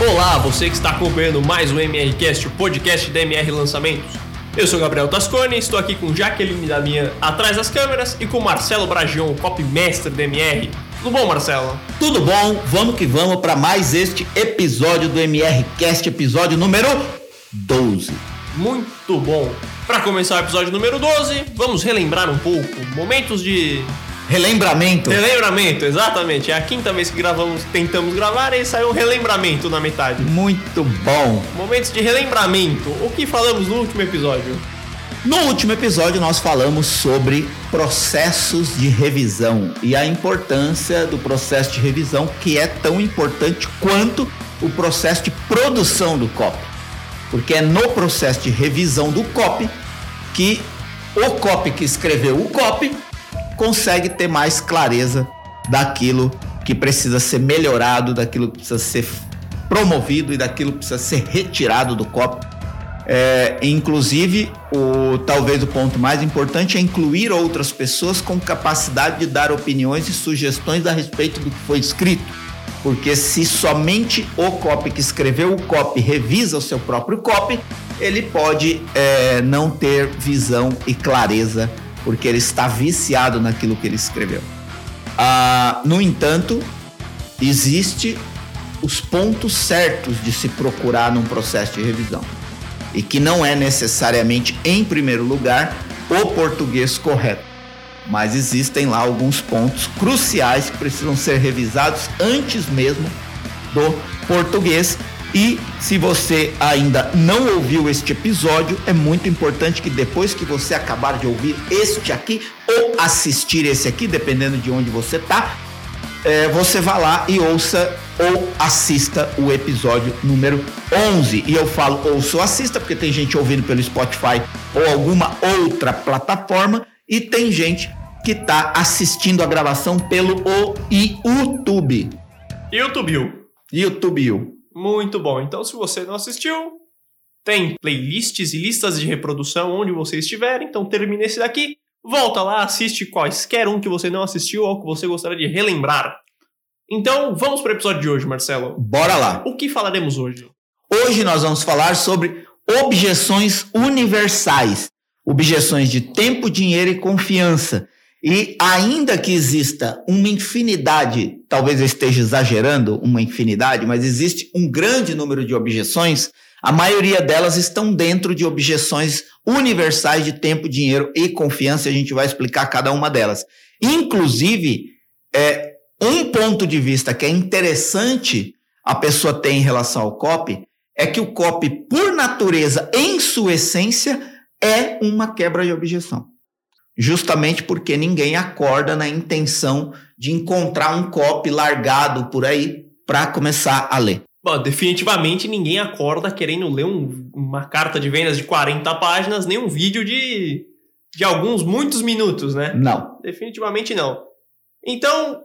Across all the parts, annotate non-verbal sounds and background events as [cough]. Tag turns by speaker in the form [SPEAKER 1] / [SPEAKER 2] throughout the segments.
[SPEAKER 1] Olá, você que está acompanhando mais um MRCast, o podcast da MR Lançamentos. Eu sou Gabriel Tascone, estou aqui com Jaqueline da minha atrás das câmeras e com Marcelo Bragion, o copymestre da MR. Tudo bom, Marcelo?
[SPEAKER 2] Tudo bom? Vamos que vamos para mais este episódio do MRCast, episódio número 12.
[SPEAKER 1] Muito bom. Para começar o episódio número 12, vamos relembrar um pouco momentos de
[SPEAKER 2] Relembramento.
[SPEAKER 1] relembramento, exatamente. É a quinta vez que gravamos, tentamos gravar e saiu um relembramento na metade.
[SPEAKER 2] Muito bom.
[SPEAKER 1] Momentos de relembramento. O que falamos no último episódio?
[SPEAKER 2] No último episódio nós falamos sobre processos de revisão e a importância do processo de revisão que é tão importante quanto o processo de produção do copy. Porque é no processo de revisão do copy que o copy que escreveu o copy consegue ter mais clareza daquilo que precisa ser melhorado, daquilo que precisa ser promovido e daquilo que precisa ser retirado do copy. É, inclusive, o, talvez o ponto mais importante é incluir outras pessoas com capacidade de dar opiniões e sugestões a respeito do que foi escrito. Porque se somente o copy que escreveu o copy revisa o seu próprio copy, ele pode é, não ter visão e clareza porque ele está viciado naquilo que ele escreveu. Ah, no entanto, existe os pontos certos de se procurar num processo de revisão e que não é necessariamente, em primeiro lugar, o português correto, mas existem lá alguns pontos cruciais que precisam ser revisados antes mesmo do português e se você ainda não ouviu este episódio, é muito importante que depois que você acabar de ouvir este aqui ou assistir esse aqui, dependendo de onde você está, é, você vá lá e ouça ou assista o episódio número 11. E eu falo ouça ou assista porque tem gente ouvindo pelo Spotify ou alguma outra plataforma e tem gente que está assistindo a gravação pelo o YouTube.
[SPEAKER 1] YouTube.
[SPEAKER 2] YouTube.
[SPEAKER 1] Muito bom. Então, se você não assistiu, tem playlists e listas de reprodução onde você estiver. Então, termina esse daqui, volta lá, assiste quaisquer um que você não assistiu ou que você gostaria de relembrar. Então, vamos para o episódio de hoje, Marcelo.
[SPEAKER 2] Bora lá.
[SPEAKER 1] O que falaremos hoje?
[SPEAKER 2] Hoje nós vamos falar sobre objeções universais, objeções de tempo, dinheiro e confiança. E ainda que exista uma infinidade, talvez eu esteja exagerando uma infinidade, mas existe um grande número de objeções, a maioria delas estão dentro de objeções universais de tempo, dinheiro e confiança, a gente vai explicar cada uma delas. Inclusive, é, um ponto de vista que é interessante a pessoa ter em relação ao copy é que o copy, por natureza, em sua essência, é uma quebra de objeção justamente porque ninguém acorda na intenção de encontrar um copy largado por aí para começar a ler.
[SPEAKER 1] Bom, definitivamente ninguém acorda querendo ler um, uma carta de vendas de 40 páginas, nem um vídeo de, de alguns, muitos minutos, né?
[SPEAKER 2] Não.
[SPEAKER 1] Definitivamente não. Então,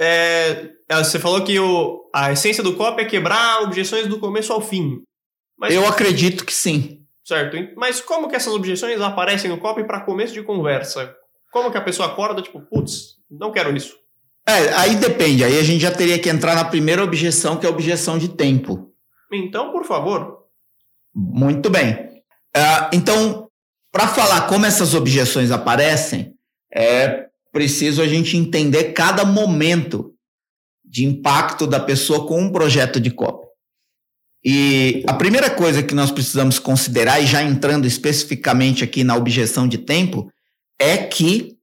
[SPEAKER 1] é, você falou que o, a essência do copy é quebrar objeções do começo ao fim.
[SPEAKER 2] Mas, Eu acredito que sim.
[SPEAKER 1] Certo. Mas como que essas objeções aparecem no copy para começo de conversa? Como que a pessoa acorda, tipo, putz, não quero isso?
[SPEAKER 2] É, aí depende. Aí a gente já teria que entrar na primeira objeção, que é a objeção de tempo.
[SPEAKER 1] Então, por favor.
[SPEAKER 2] Muito bem. Uh, então, para falar como essas objeções aparecem, é preciso a gente entender cada momento de impacto da pessoa com um projeto de copy. E a primeira coisa que nós precisamos considerar, e já entrando especificamente aqui na objeção de tempo, é que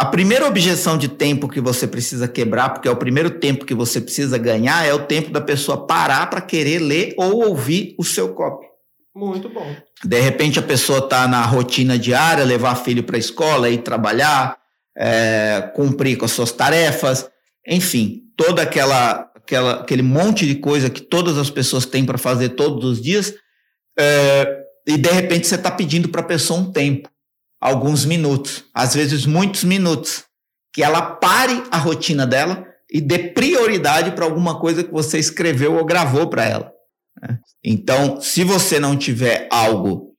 [SPEAKER 2] a primeira objeção de tempo que você precisa quebrar, porque é o primeiro tempo que você precisa ganhar, é o tempo da pessoa parar para querer ler ou ouvir o seu copy.
[SPEAKER 1] Muito bom.
[SPEAKER 2] De repente a pessoa está na rotina diária, levar filho para a escola, ir trabalhar, é, cumprir com as suas tarefas, enfim, toda aquela aquela, aquele monte de coisa que todas as pessoas têm para fazer todos os dias, é, e de repente você está pedindo para a pessoa um tempo, alguns minutos, às vezes muitos minutos, que ela pare a rotina dela e dê prioridade para alguma coisa que você escreveu ou gravou para ela. Né? Então, se você não tiver algo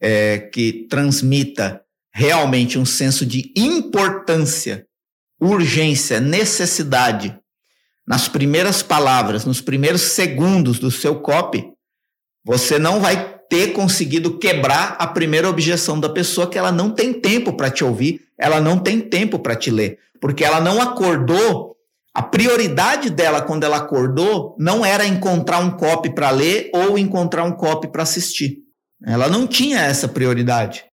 [SPEAKER 2] é, que transmita realmente um senso de importância, urgência, necessidade nas primeiras palavras, nos primeiros segundos do seu copy, você não vai ter conseguido quebrar a primeira objeção da pessoa que ela não tem tempo para te ouvir, ela não tem tempo para te ler, porque ela não acordou. A prioridade dela quando ela acordou não era encontrar um copy para ler ou encontrar um copy para assistir. Ela não tinha essa prioridade.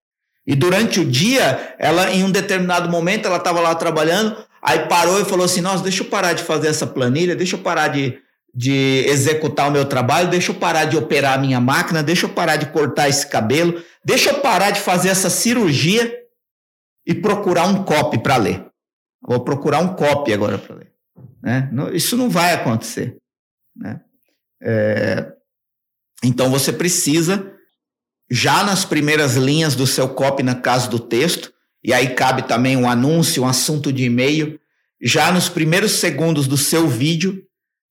[SPEAKER 2] E durante o dia, ela em um determinado momento ela estava lá trabalhando, aí parou e falou assim: "Nossa, deixa eu parar de fazer essa planilha, deixa eu parar de de executar o meu trabalho, deixa eu parar de operar a minha máquina, deixa eu parar de cortar esse cabelo, deixa eu parar de fazer essa cirurgia e procurar um copy para ler. Vou procurar um copy agora para ler. Né? Isso não vai acontecer. Né? É... Então você precisa, já nas primeiras linhas do seu copy, na casa do texto, e aí cabe também um anúncio, um assunto de e-mail, já nos primeiros segundos do seu vídeo,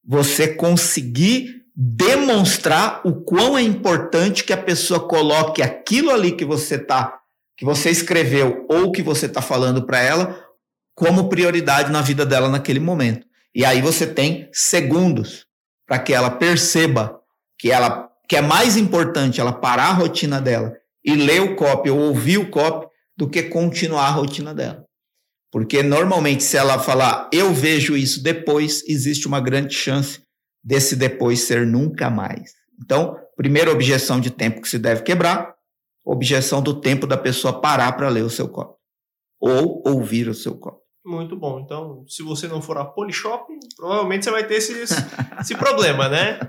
[SPEAKER 2] você conseguir demonstrar o quão é importante que a pessoa coloque aquilo ali que você tá, que você escreveu ou que você está falando para ela como prioridade na vida dela naquele momento. E aí você tem segundos para que ela perceba que ela que é mais importante ela parar a rotina dela e ler o copy ou ouvir o copy do que continuar a rotina dela. Porque normalmente, se ela falar eu vejo isso depois, existe uma grande chance desse depois ser nunca mais. Então, primeira objeção de tempo que se deve quebrar, objeção do tempo da pessoa parar para ler o seu copo ou ouvir o seu copo.
[SPEAKER 1] Muito bom. Então, se você não for a Polishop, provavelmente você vai ter esse, esse problema, né?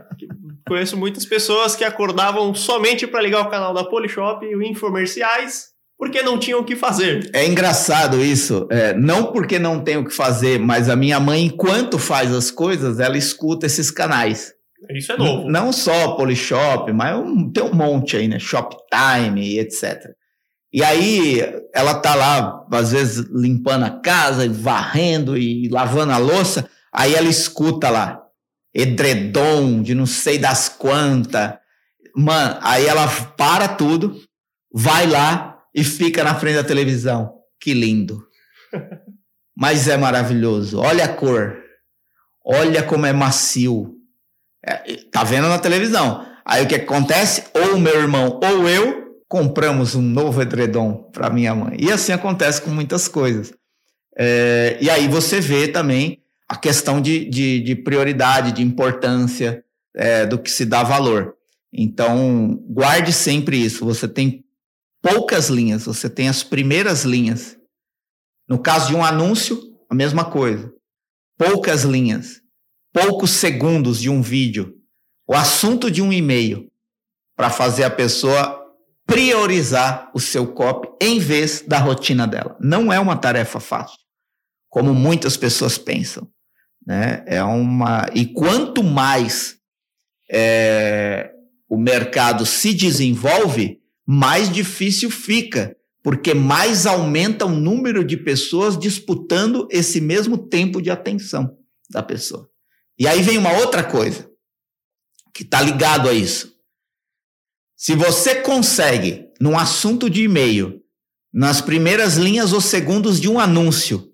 [SPEAKER 1] Conheço muitas pessoas que acordavam somente para ligar o canal da Polishop e infomerciais porque não tinham o que fazer.
[SPEAKER 2] É engraçado isso. É, não porque não tem o que fazer, mas a minha mãe, enquanto faz as coisas, ela escuta esses canais.
[SPEAKER 1] Isso é novo.
[SPEAKER 2] Não, não só Polishop, mas um, tem um monte aí, né? Shoptime, etc. E aí ela tá lá, às vezes, limpando a casa, varrendo e lavando a louça. Aí ela escuta lá, edredom de não sei das quantas. Mano, aí ela para tudo, vai lá, e fica na frente da televisão. Que lindo. [laughs] Mas é maravilhoso. Olha a cor. Olha como é macio. É, tá vendo na televisão. Aí o que acontece? Ou meu irmão ou eu compramos um novo edredom para minha mãe. E assim acontece com muitas coisas. É, e aí você vê também a questão de, de, de prioridade, de importância é, do que se dá valor. Então, guarde sempre isso. Você tem poucas linhas, você tem as primeiras linhas. No caso de um anúncio, a mesma coisa. Poucas linhas, poucos segundos de um vídeo, o assunto de um e-mail, para fazer a pessoa priorizar o seu copy em vez da rotina dela. Não é uma tarefa fácil, como muitas pessoas pensam. Né? É uma e quanto mais é, o mercado se desenvolve, mais difícil fica, porque mais aumenta o número de pessoas disputando esse mesmo tempo de atenção da pessoa. E aí vem uma outra coisa que está ligado a isso. Se você consegue, num assunto de e-mail, nas primeiras linhas ou segundos de um anúncio,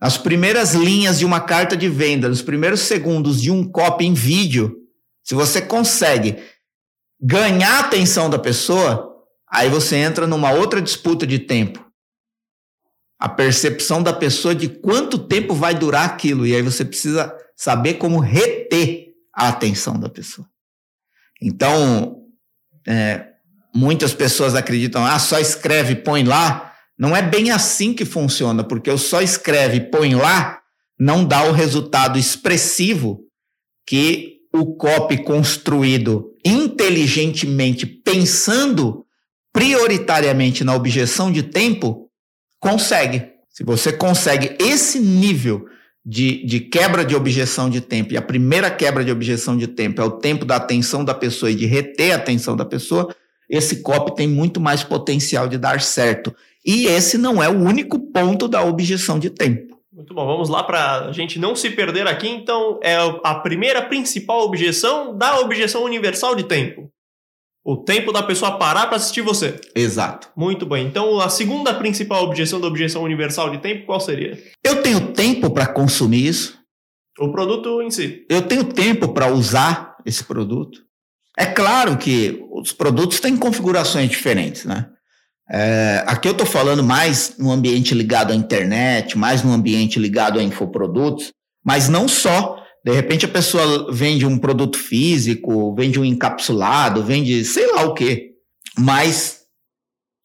[SPEAKER 2] nas primeiras linhas de uma carta de venda, nos primeiros segundos de um copy em vídeo, se você consegue ganhar a atenção da pessoa, Aí você entra numa outra disputa de tempo. A percepção da pessoa de quanto tempo vai durar aquilo. E aí você precisa saber como reter a atenção da pessoa. Então, é, muitas pessoas acreditam, ah, só escreve, põe lá. Não é bem assim que funciona, porque o só escreve, põe lá, não dá o resultado expressivo que o copy construído inteligentemente pensando prioritariamente na objeção de tempo, consegue. Se você consegue esse nível de, de quebra de objeção de tempo, e a primeira quebra de objeção de tempo é o tempo da atenção da pessoa e de reter a atenção da pessoa, esse copy tem muito mais potencial de dar certo. E esse não é o único ponto da objeção de tempo.
[SPEAKER 1] Muito bom, vamos lá para a gente não se perder aqui. Então, é a primeira principal objeção da objeção universal de tempo. O tempo da pessoa parar para assistir você.
[SPEAKER 2] Exato.
[SPEAKER 1] Muito bem. Então, a segunda principal objeção da objeção universal de tempo, qual seria?
[SPEAKER 2] Eu tenho tempo para consumir isso.
[SPEAKER 1] O produto em si.
[SPEAKER 2] Eu tenho tempo para usar esse produto. É claro que os produtos têm configurações diferentes, né? É, aqui eu estou falando mais no ambiente ligado à internet, mais no ambiente ligado a infoprodutos, mas não só. De repente a pessoa vende um produto físico, vende um encapsulado, vende sei lá o quê. Mas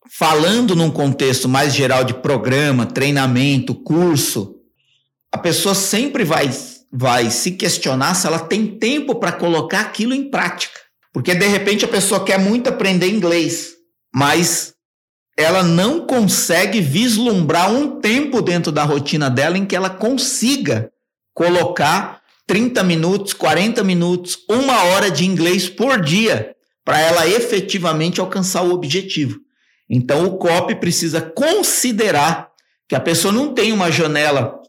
[SPEAKER 2] falando num contexto mais geral de programa, treinamento, curso, a pessoa sempre vai, vai se questionar se ela tem tempo para colocar aquilo em prática. Porque de repente a pessoa quer muito aprender inglês, mas ela não consegue vislumbrar um tempo dentro da rotina dela em que ela consiga colocar 30 minutos, 40 minutos, uma hora de inglês por dia para ela efetivamente alcançar o objetivo. Então o COP precisa considerar que a pessoa não tem uma janela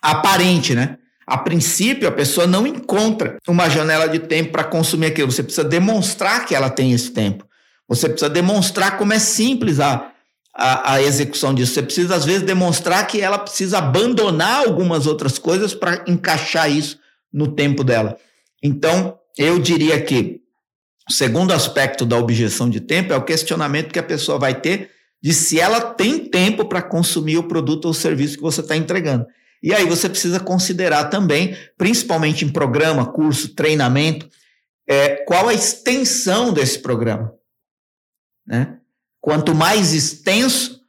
[SPEAKER 2] aparente, né? A princípio, a pessoa não encontra uma janela de tempo para consumir aquilo. Você precisa demonstrar que ela tem esse tempo. Você precisa demonstrar como é simples a, a, a execução disso. Você precisa, às vezes, demonstrar que ela precisa abandonar algumas outras coisas para encaixar isso no tempo dela. Então, eu diria que o segundo aspecto da objeção de tempo é o questionamento que a pessoa vai ter de se ela tem tempo para consumir o produto ou serviço que você está entregando. E aí você precisa considerar também, principalmente em programa, curso, treinamento, é, qual a extensão desse programa. Né? Quanto mais extenso,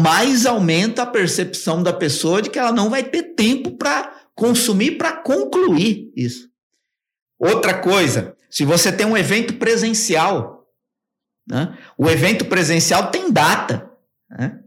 [SPEAKER 2] mais aumenta a percepção da pessoa de que ela não vai ter tempo para consumir, para concluir isso. Outra coisa, se você tem um evento presencial, né? o evento presencial tem data. Né?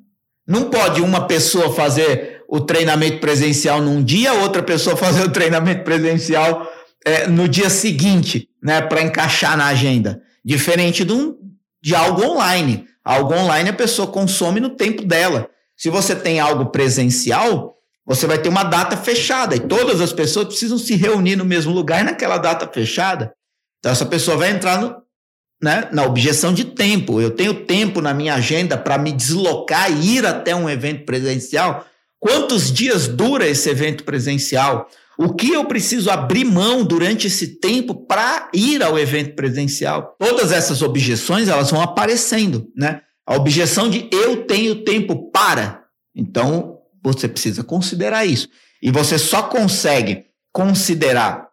[SPEAKER 2] Não pode uma pessoa fazer o treinamento presencial num dia, outra pessoa [laughs] fazer o treinamento presencial é, no dia seguinte, né, para encaixar na agenda. Diferente de, um, de algo online. Algo online a pessoa consome no tempo dela. Se você tem algo presencial, você vai ter uma data fechada e todas as pessoas precisam se reunir no mesmo lugar naquela data fechada. Então, essa pessoa vai entrar no, né, na objeção de tempo. Eu tenho tempo na minha agenda para me deslocar e ir até um evento presencial. Quantos dias dura esse evento presencial? O que eu preciso abrir mão durante esse tempo para ir ao evento presencial? Todas essas objeções elas vão aparecendo, né? A objeção de eu tenho tempo para. Então, você precisa considerar isso. E você só consegue considerar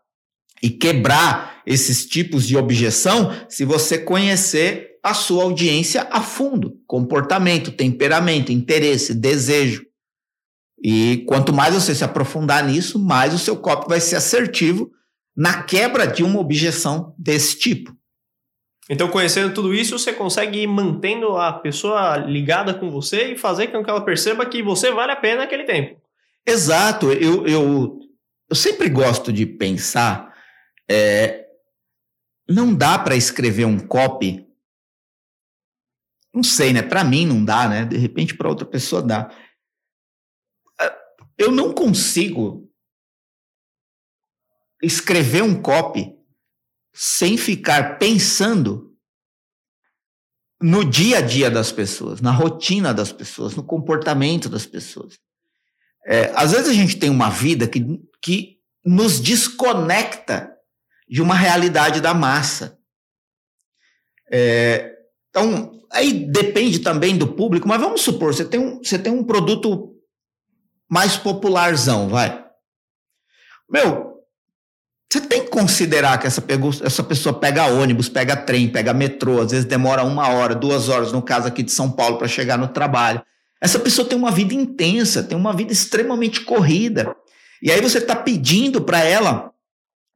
[SPEAKER 2] e quebrar esses tipos de objeção se você conhecer a sua audiência a fundo, comportamento, temperamento, interesse, desejo. E quanto mais você se aprofundar nisso, mais o seu copo vai ser assertivo na quebra de uma objeção desse tipo.
[SPEAKER 1] Então, conhecendo tudo isso, você consegue ir mantendo a pessoa ligada com você e fazer com que ela perceba que você vale a pena aquele tempo.
[SPEAKER 2] Exato. Eu, eu, eu sempre gosto de pensar. É, não dá para escrever um copy. Não sei, né? Para mim não dá, né? De repente para outra pessoa dá eu não consigo escrever um copy sem ficar pensando no dia a dia das pessoas, na rotina das pessoas, no comportamento das pessoas. É, às vezes a gente tem uma vida que, que nos desconecta de uma realidade da massa. É, então, aí depende também do público, mas vamos supor, você tem um, você tem um produto mais popularzão, vai. Meu, você tem que considerar que essa, essa pessoa pega ônibus, pega trem, pega metrô, às vezes demora uma hora, duas horas, no caso aqui de São Paulo, para chegar no trabalho. Essa pessoa tem uma vida intensa, tem uma vida extremamente corrida. E aí você está pedindo para ela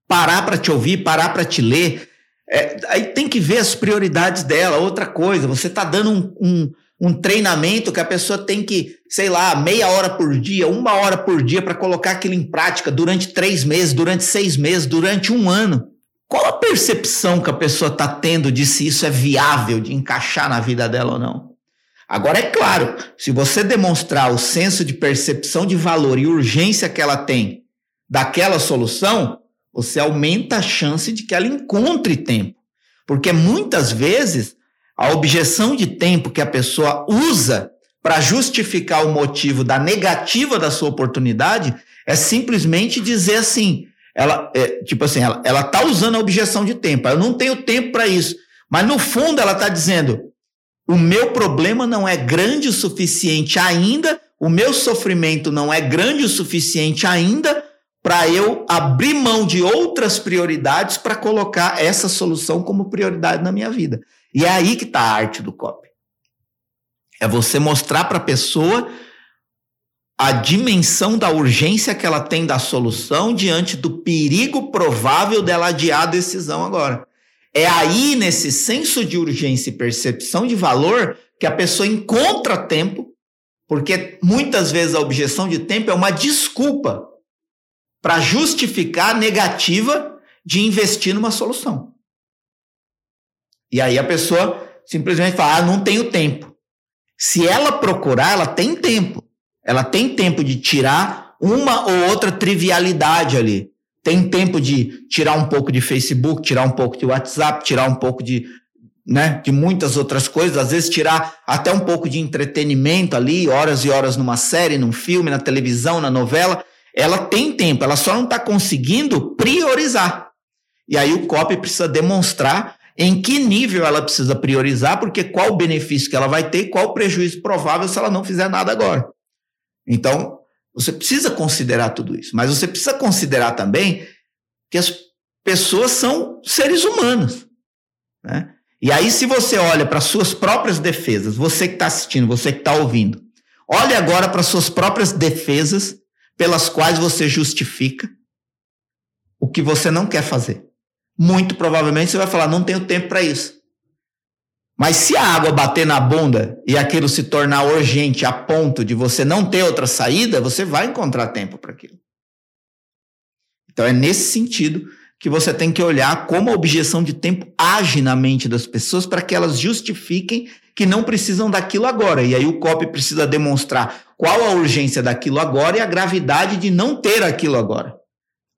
[SPEAKER 2] parar para te ouvir, parar para te ler. É, aí tem que ver as prioridades dela. Outra coisa, você está dando um, um um treinamento que a pessoa tem que, sei lá, meia hora por dia, uma hora por dia para colocar aquilo em prática durante três meses, durante seis meses, durante um ano. Qual a percepção que a pessoa está tendo de se isso é viável de encaixar na vida dela ou não? Agora, é claro, se você demonstrar o senso de percepção de valor e urgência que ela tem daquela solução, você aumenta a chance de que ela encontre tempo. Porque muitas vezes a objeção de tempo que a pessoa usa para justificar o motivo da negativa da sua oportunidade É simplesmente dizer assim, ela, é, tipo assim, ela, ela tá usando a objeção de tempo. Eu não tenho tempo para isso. Mas no fundo ela está dizendo: o meu problema não é grande o suficiente ainda, o meu sofrimento não é grande o suficiente ainda para eu abrir mão de outras prioridades para colocar essa solução como prioridade na minha vida. E é aí que está a arte do copy. É você mostrar para a pessoa a dimensão da urgência que ela tem da solução diante do perigo provável dela adiar a decisão agora. É aí, nesse senso de urgência e percepção de valor, que a pessoa encontra tempo, porque muitas vezes a objeção de tempo é uma desculpa para justificar a negativa de investir numa solução. E aí a pessoa simplesmente fala: ah, não tenho tempo. Se ela procurar, ela tem tempo. Ela tem tempo de tirar uma ou outra trivialidade ali. Tem tempo de tirar um pouco de Facebook, tirar um pouco de WhatsApp, tirar um pouco de, né, de muitas outras coisas, às vezes tirar até um pouco de entretenimento ali, horas e horas numa série, num filme, na televisão, na novela. Ela tem tempo, ela só não está conseguindo priorizar. E aí o COP precisa demonstrar em que nível ela precisa priorizar, porque qual o benefício que ela vai ter, qual o prejuízo provável se ela não fizer nada agora. Então, você precisa considerar tudo isso, mas você precisa considerar também que as pessoas são seres humanos. Né? E aí, se você olha para suas próprias defesas, você que está assistindo, você que está ouvindo, olhe agora para suas próprias defesas pelas quais você justifica o que você não quer fazer muito provavelmente você vai falar: não tenho tempo para isso. Mas se a água bater na bunda e aquilo se tornar urgente a ponto de você não ter outra saída, você vai encontrar tempo para aquilo. Então é nesse sentido que você tem que olhar como a objeção de tempo age na mente das pessoas para que elas justifiquem que não precisam daquilo agora. E aí o COP precisa demonstrar qual a urgência daquilo agora e a gravidade de não ter aquilo agora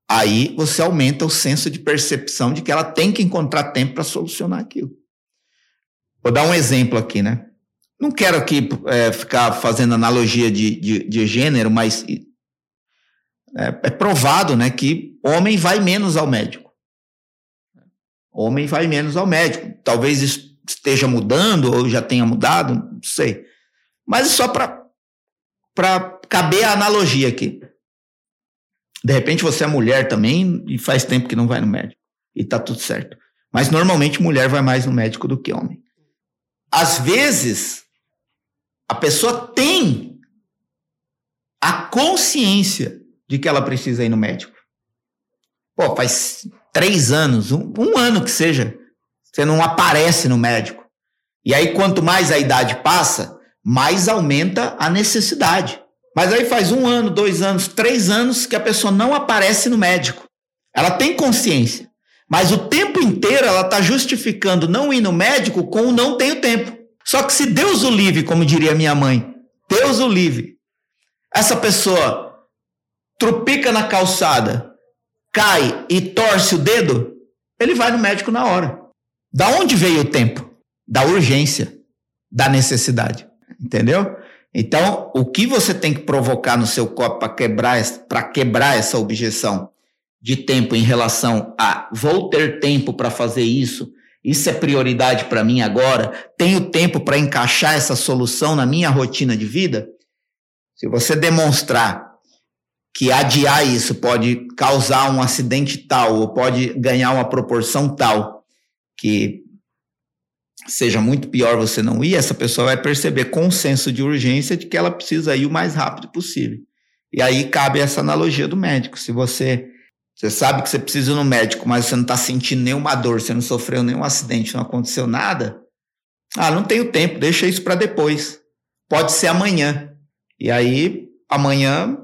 [SPEAKER 2] aí você aumenta o senso de percepção de que ela tem que encontrar tempo para solucionar aquilo. Vou dar um exemplo aqui, né? Não quero aqui é, ficar fazendo analogia de, de, de gênero, mas é, é, provado né, que homem vai menos ao médico. Homem vai menos ao médico. Talvez esteja mudando ou já tenha mudado, não sei. Mas só para caber a analogia aqui. De repente você é mulher também e faz tempo que não vai no médico. E tá tudo certo. Mas normalmente mulher vai mais no médico do que homem. Às vezes, a pessoa tem a consciência de que ela precisa ir no médico. Pô, faz três anos, um, um ano que seja, você não aparece no médico. E aí, quanto mais a idade passa, mais aumenta a necessidade. Mas aí faz um ano, dois anos, três anos que a pessoa não aparece no médico. Ela tem consciência. Mas o tempo inteiro ela está justificando não ir no médico com o não tenho tempo. Só que se Deus o livre, como diria minha mãe, Deus o livre, essa pessoa tropica na calçada, cai e torce o dedo, ele vai no médico na hora. Da onde veio o tempo? Da urgência, da necessidade. Entendeu? Então, o que você tem que provocar no seu copo para quebrar, quebrar essa objeção de tempo em relação a vou ter tempo para fazer isso, isso é prioridade para mim agora, tenho tempo para encaixar essa solução na minha rotina de vida? Se você demonstrar que adiar isso pode causar um acidente tal, ou pode ganhar uma proporção tal, que seja muito pior você não ir, essa pessoa vai perceber com senso de urgência de que ela precisa ir o mais rápido possível. E aí cabe essa analogia do médico. Se você, você sabe que você precisa ir no médico, mas você não está sentindo nenhuma dor, você não sofreu nenhum acidente, não aconteceu nada, ah, não tenho tempo, deixa isso para depois. Pode ser amanhã. E aí, amanhã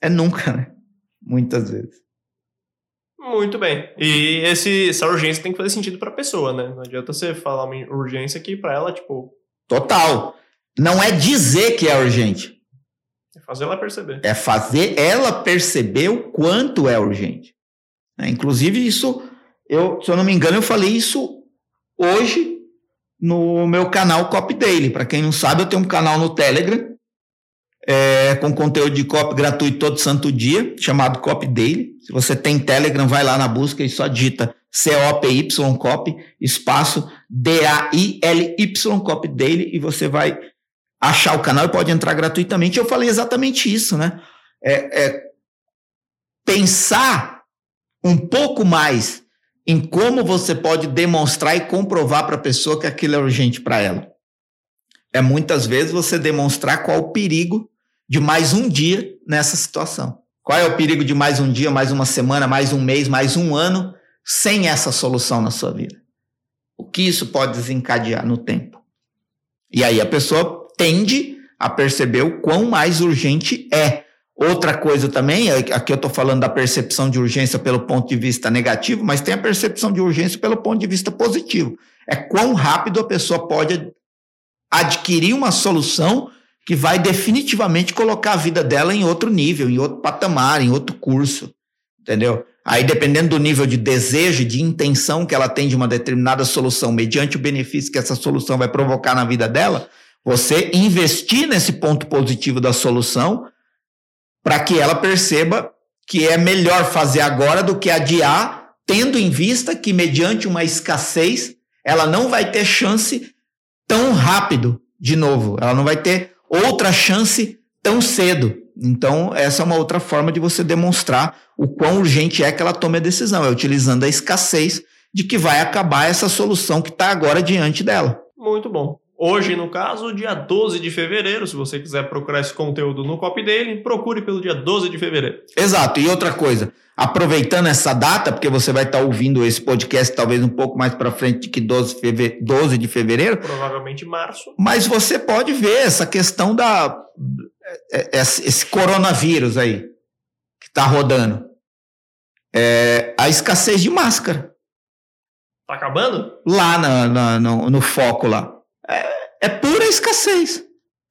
[SPEAKER 2] é nunca, né? Muitas vezes.
[SPEAKER 1] Muito bem. E esse, essa urgência tem que fazer sentido para a pessoa, né? Não adianta você falar uma urgência que para ela, tipo.
[SPEAKER 2] Total. Não é dizer que é urgente.
[SPEAKER 1] É fazer ela perceber.
[SPEAKER 2] É fazer ela perceber o quanto é urgente. É, inclusive, isso, eu, se eu não me engano, eu falei isso hoje no meu canal Cop Daily. Para quem não sabe, eu tenho um canal no Telegram é, com conteúdo de copy gratuito todo santo dia, chamado Copy Daily. Se você tem Telegram, vai lá na busca e só digita C-O-P-Y Copy, espaço D-A-I-L-Y Copy Daily e você vai achar o canal e pode entrar gratuitamente. Eu falei exatamente isso, né? É, é pensar um pouco mais em como você pode demonstrar e comprovar para a pessoa que aquilo é urgente para ela. É muitas vezes você demonstrar qual o perigo de mais um dia nessa situação. Qual é o perigo de mais um dia, mais uma semana, mais um mês, mais um ano sem essa solução na sua vida? O que isso pode desencadear no tempo? E aí a pessoa tende a perceber o quão mais urgente é. Outra coisa também, é aqui eu estou falando da percepção de urgência pelo ponto de vista negativo, mas tem a percepção de urgência pelo ponto de vista positivo. É quão rápido a pessoa pode adquirir uma solução que vai definitivamente colocar a vida dela em outro nível, em outro patamar, em outro curso. Entendeu? Aí, dependendo do nível de desejo, de intenção que ela tem de uma determinada solução, mediante o benefício que essa solução vai provocar na vida dela, você investir nesse ponto positivo da solução para que ela perceba que é melhor fazer agora do que adiar, tendo em vista que, mediante uma escassez, ela não vai ter chance tão rápido de novo. Ela não vai ter outra chance tão cedo. Então, essa é uma outra forma de você demonstrar o quão urgente é que ela tome a decisão, é utilizando a escassez de que vai acabar essa solução que está agora diante dela.
[SPEAKER 1] Muito bom. Hoje, no caso, dia 12 de fevereiro, se você quiser procurar esse conteúdo no copy dele, procure pelo dia 12 de fevereiro.
[SPEAKER 2] Exato. E outra coisa, aproveitando essa data, porque você vai estar ouvindo esse podcast talvez um pouco mais para frente que 12, feve... 12 de fevereiro.
[SPEAKER 1] Provavelmente março.
[SPEAKER 2] Mas você pode ver essa questão da é, é, esse coronavírus aí que está rodando. É, a escassez de máscara.
[SPEAKER 1] Tá acabando?
[SPEAKER 2] Lá na, na, no, no foco lá é, é pura escassez.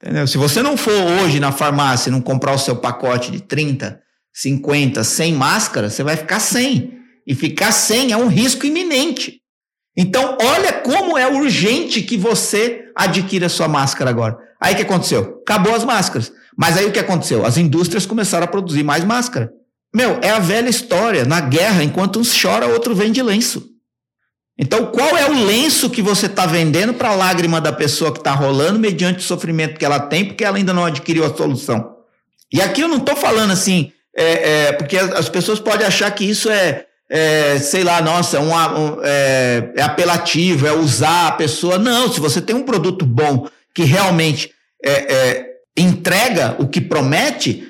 [SPEAKER 2] Entendeu? Se você não for hoje na farmácia e não comprar o seu pacote de 30, 50, 100 máscaras, você vai ficar sem. E ficar sem é um risco iminente. Então, olha como é urgente que você adquira sua máscara agora. Aí o que aconteceu? Acabou as máscaras. Mas aí o que aconteceu? As indústrias começaram a produzir mais máscara. Meu, é a velha história. Na guerra, enquanto um chora, outro vende lenço. Então, qual é o lenço que você está vendendo para a lágrima da pessoa que está rolando mediante o sofrimento que ela tem, porque ela ainda não adquiriu a solução? E aqui eu não estou falando assim, é, é, porque as pessoas podem achar que isso é, é sei lá, nossa, um, um, é, é, apelativo, é usar a pessoa. Não, se você tem um produto bom que realmente é, é, entrega o que promete,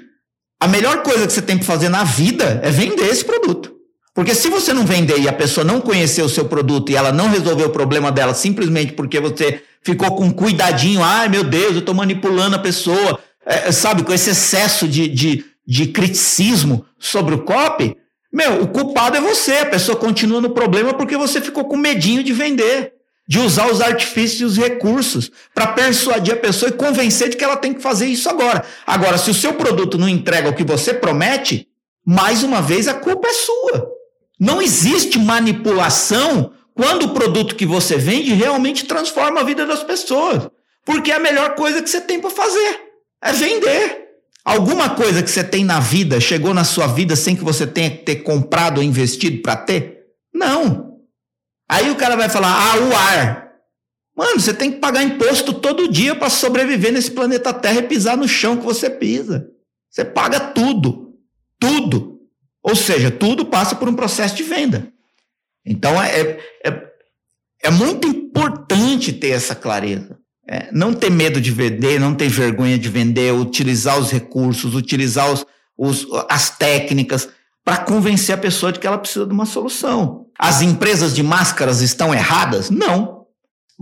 [SPEAKER 2] a melhor coisa que você tem que fazer na vida é vender esse produto. Porque se você não vender e a pessoa não conhecer o seu produto e ela não resolver o problema dela simplesmente porque você ficou com cuidadinho, ai meu Deus, eu estou manipulando a pessoa, é, sabe, com esse excesso de, de, de criticismo sobre o copy, meu, o culpado é você. A pessoa continua no problema porque você ficou com medinho de vender, de usar os artifícios e os recursos para persuadir a pessoa e convencer de que ela tem que fazer isso agora. Agora, se o seu produto não entrega o que você promete, mais uma vez a culpa é sua. Não existe manipulação quando o produto que você vende realmente transforma a vida das pessoas. Porque é a melhor coisa que você tem para fazer é vender. Alguma coisa que você tem na vida chegou na sua vida sem que você tenha que ter comprado ou investido para ter? Não. Aí o cara vai falar: ah, o ar. Mano, você tem que pagar imposto todo dia para sobreviver nesse planeta Terra e pisar no chão que você pisa. Você paga tudo. Tudo. Ou seja, tudo passa por um processo de venda. Então é, é, é muito importante ter essa clareza. É, não ter medo de vender, não ter vergonha de vender, utilizar os recursos, utilizar os, os, as técnicas para convencer a pessoa de que ela precisa de uma solução. As empresas de máscaras estão erradas? Não.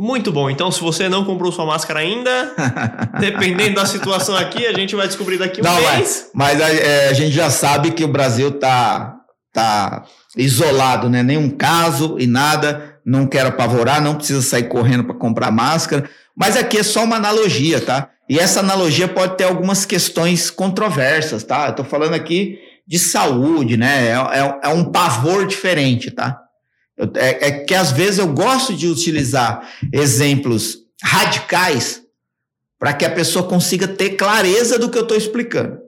[SPEAKER 1] Muito bom. Então, se você não comprou sua máscara ainda, [laughs] dependendo da situação aqui, a gente vai descobrir daqui um não, mês.
[SPEAKER 2] Mas, mas a, é, a, gente já sabe que o Brasil tá, tá isolado, né? Nenhum caso e nada. Não quero apavorar, não precisa sair correndo para comprar máscara. Mas aqui é só uma analogia, tá? E essa analogia pode ter algumas questões controversas, tá? Eu tô falando aqui de saúde, né? É, é, é um pavor diferente, tá? É, é, que às vezes eu gosto de utilizar exemplos radicais para que a pessoa consiga ter clareza do que eu estou explicando.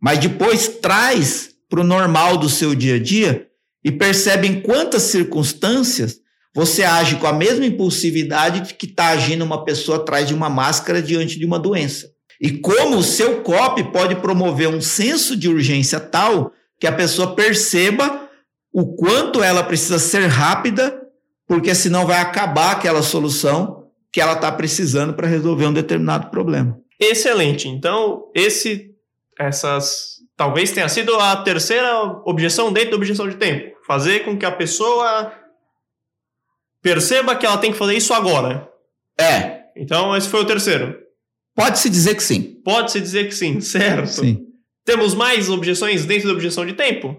[SPEAKER 2] Mas depois traz para o normal do seu dia a dia e percebe em quantas circunstâncias você age com a mesma impulsividade que está agindo uma pessoa atrás de uma máscara diante de uma doença. E como o seu COP pode promover um senso de urgência tal que a pessoa perceba o quanto ela precisa ser rápida, porque senão vai acabar aquela solução que ela está precisando para resolver um determinado problema.
[SPEAKER 1] Excelente. Então, esse, essas, talvez tenha sido a terceira objeção dentro da objeção de tempo. Fazer com que a pessoa perceba que ela tem que fazer isso agora.
[SPEAKER 2] É.
[SPEAKER 1] Então, esse foi o terceiro.
[SPEAKER 2] Pode-se dizer que sim.
[SPEAKER 1] Pode-se dizer que sim, certo?
[SPEAKER 2] Sim.
[SPEAKER 1] Temos mais objeções dentro da objeção de tempo?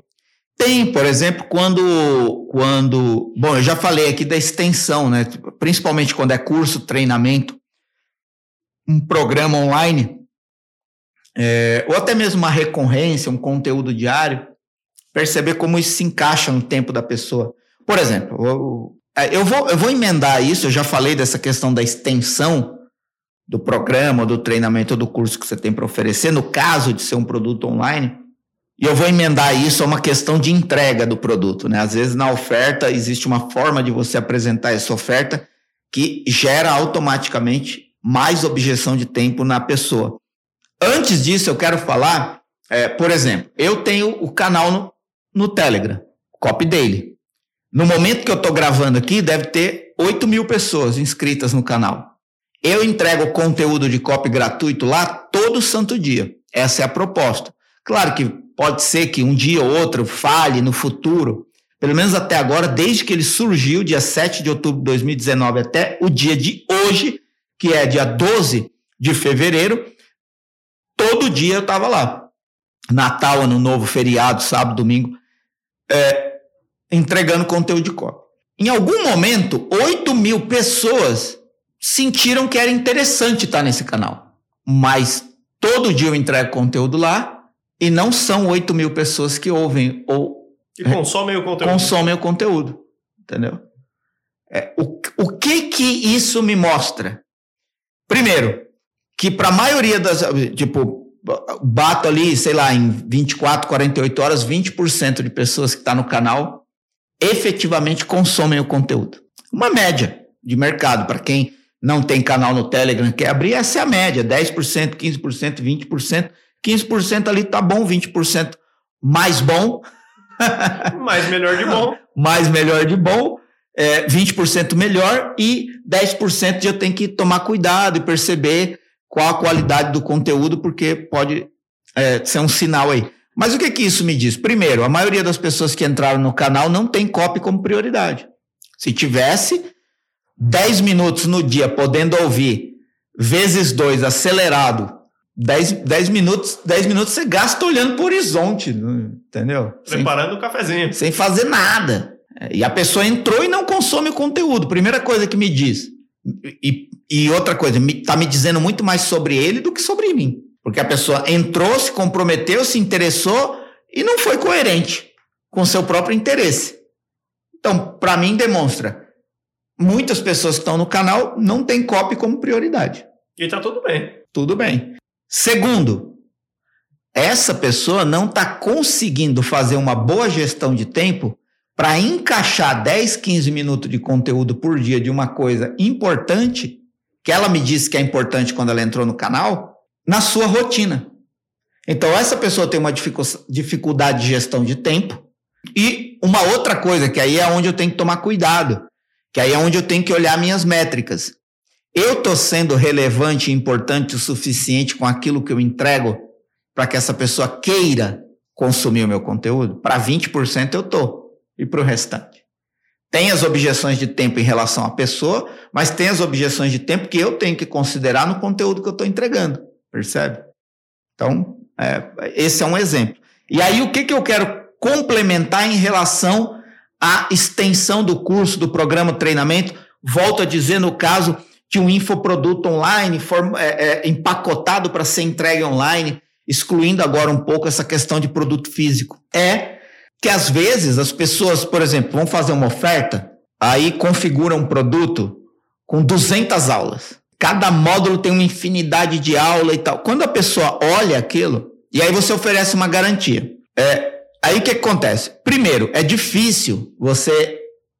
[SPEAKER 2] Tem, por exemplo, quando, quando. Bom, eu já falei aqui da extensão, né? Principalmente quando é curso, treinamento, um programa online, é, ou até mesmo uma recorrência, um conteúdo diário, perceber como isso se encaixa no tempo da pessoa. Por exemplo, eu, é, vou, eu vou emendar isso, eu já falei dessa questão da extensão do programa, do treinamento, do curso que você tem para oferecer, no caso de ser um produto online. E eu vou emendar isso a uma questão de entrega do produto. Né? Às vezes, na oferta, existe uma forma de você apresentar essa oferta que gera automaticamente mais objeção de tempo na pessoa. Antes disso, eu quero falar, é, por exemplo, eu tenho o canal no, no Telegram, Copy Daily. No momento que eu estou gravando aqui, deve ter 8 mil pessoas inscritas no canal. Eu entrego conteúdo de copy gratuito lá todo santo dia. Essa é a proposta. Claro que pode ser que um dia ou outro falhe no futuro. Pelo menos até agora, desde que ele surgiu, dia 7 de outubro de 2019, até o dia de hoje, que é dia 12 de fevereiro, todo dia eu estava lá. Natal, Ano Novo, feriado, sábado, domingo, é, entregando conteúdo de copy. Em algum momento, 8 mil pessoas sentiram que era interessante estar nesse canal. Mas todo dia eu entrego conteúdo lá e não são 8 mil pessoas que ouvem ou
[SPEAKER 1] que consomem o conteúdo.
[SPEAKER 2] Consomem o conteúdo. Entendeu? É, o, o que que isso me mostra? Primeiro, que para a maioria das. Tipo, bato ali, sei lá, em 24, 48 horas, 20% de pessoas que estão tá no canal efetivamente consomem o conteúdo. Uma média de mercado, para quem não tem canal no Telegram, quer abrir, essa é a média: 10%, 15%, 20%. 15% ali tá bom, 20% mais bom. [laughs]
[SPEAKER 1] mais melhor de bom.
[SPEAKER 2] mais melhor de bom. É, 20% melhor e 10% já tem que tomar cuidado e perceber qual a qualidade do conteúdo, porque pode é, ser um sinal aí. Mas o que, que isso me diz? Primeiro, a maioria das pessoas que entraram no canal não tem copy como prioridade. Se tivesse, 10 minutos no dia podendo ouvir, vezes 2 acelerado, 10, 10 minutos, 10 minutos você gasta olhando para o horizonte, entendeu?
[SPEAKER 1] Preparando o um cafezinho.
[SPEAKER 2] Sem fazer nada. E a pessoa entrou e não consome o conteúdo. Primeira coisa que me diz. E, e outra coisa, está me dizendo muito mais sobre ele do que sobre mim. Porque a pessoa entrou, se comprometeu, se interessou e não foi coerente com seu próprio interesse. Então, para mim, demonstra muitas pessoas que estão no canal não têm copy como prioridade.
[SPEAKER 1] E tá tudo bem.
[SPEAKER 2] Tudo bem. Segundo, essa pessoa não está conseguindo fazer uma boa gestão de tempo para encaixar 10, 15 minutos de conteúdo por dia de uma coisa importante, que ela me disse que é importante quando ela entrou no canal, na sua rotina. Então, essa pessoa tem uma dificuldade de gestão de tempo. E uma outra coisa, que aí é onde eu tenho que tomar cuidado que aí é onde eu tenho que olhar minhas métricas. Eu estou sendo relevante importante o suficiente com aquilo que eu entrego para que essa pessoa queira consumir o meu conteúdo? Para 20% eu estou. E para o restante? Tem as objeções de tempo em relação à pessoa, mas tem as objeções de tempo que eu tenho que considerar no conteúdo que eu estou entregando. Percebe? Então, é, esse é um exemplo. E aí, o que, que eu quero complementar em relação a extensão do curso, do programa treinamento. Volto a dizer, no caso de um infoproduto online, form, é, é, empacotado para ser entregue online, excluindo agora um pouco essa questão de produto físico. É que às vezes as pessoas, por exemplo, vão fazer uma oferta, aí configuram um produto com 200 aulas. cada módulo tem uma infinidade de aula e tal. Quando a pessoa olha aquilo, e aí você oferece uma garantia. É, aí o que acontece? Primeiro, é difícil você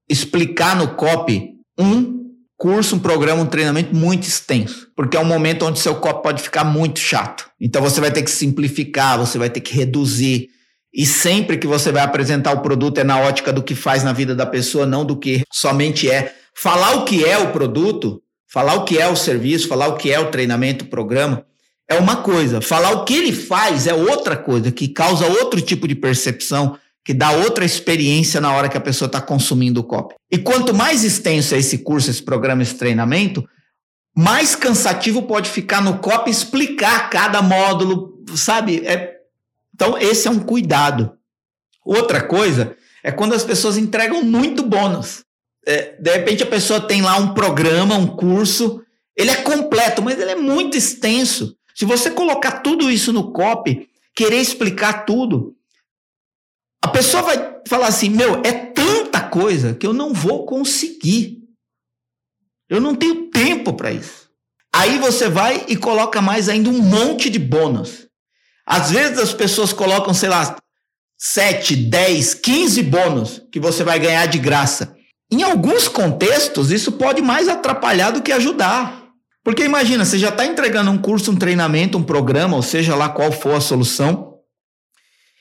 [SPEAKER 2] explicar no copy um curso, um programa, um treinamento muito extenso, porque é um momento onde seu copy pode ficar muito chato. Então você vai ter que simplificar, você vai ter que reduzir. E sempre que você vai apresentar o produto é na ótica do que faz na vida da pessoa, não do que somente é. Falar o que é o produto, falar o que é o serviço, falar o que é o treinamento, o programa, é uma coisa. Falar o que ele faz é outra coisa, que causa outro tipo de percepção, que dá outra experiência na hora que a pessoa está consumindo o copy. E quanto mais extenso é esse curso, esse programa, esse treinamento, mais cansativo pode ficar no copy explicar cada módulo, sabe? É... Então, esse é um cuidado. Outra coisa é quando as pessoas entregam muito bônus. É, de repente a pessoa tem lá um programa, um curso, ele é completo, mas ele é muito extenso. Se você colocar tudo isso no copy, querer explicar tudo, a pessoa vai falar assim: meu, é tanta coisa que eu não vou conseguir. Eu não tenho tempo para isso. Aí você vai e coloca mais ainda um monte de bônus. Às vezes as pessoas colocam, sei lá, 7, 10, 15 bônus que você vai ganhar de graça. Em alguns contextos, isso pode mais atrapalhar do que ajudar. Porque imagina, você já está entregando um curso, um treinamento, um programa, ou seja lá qual for a solução,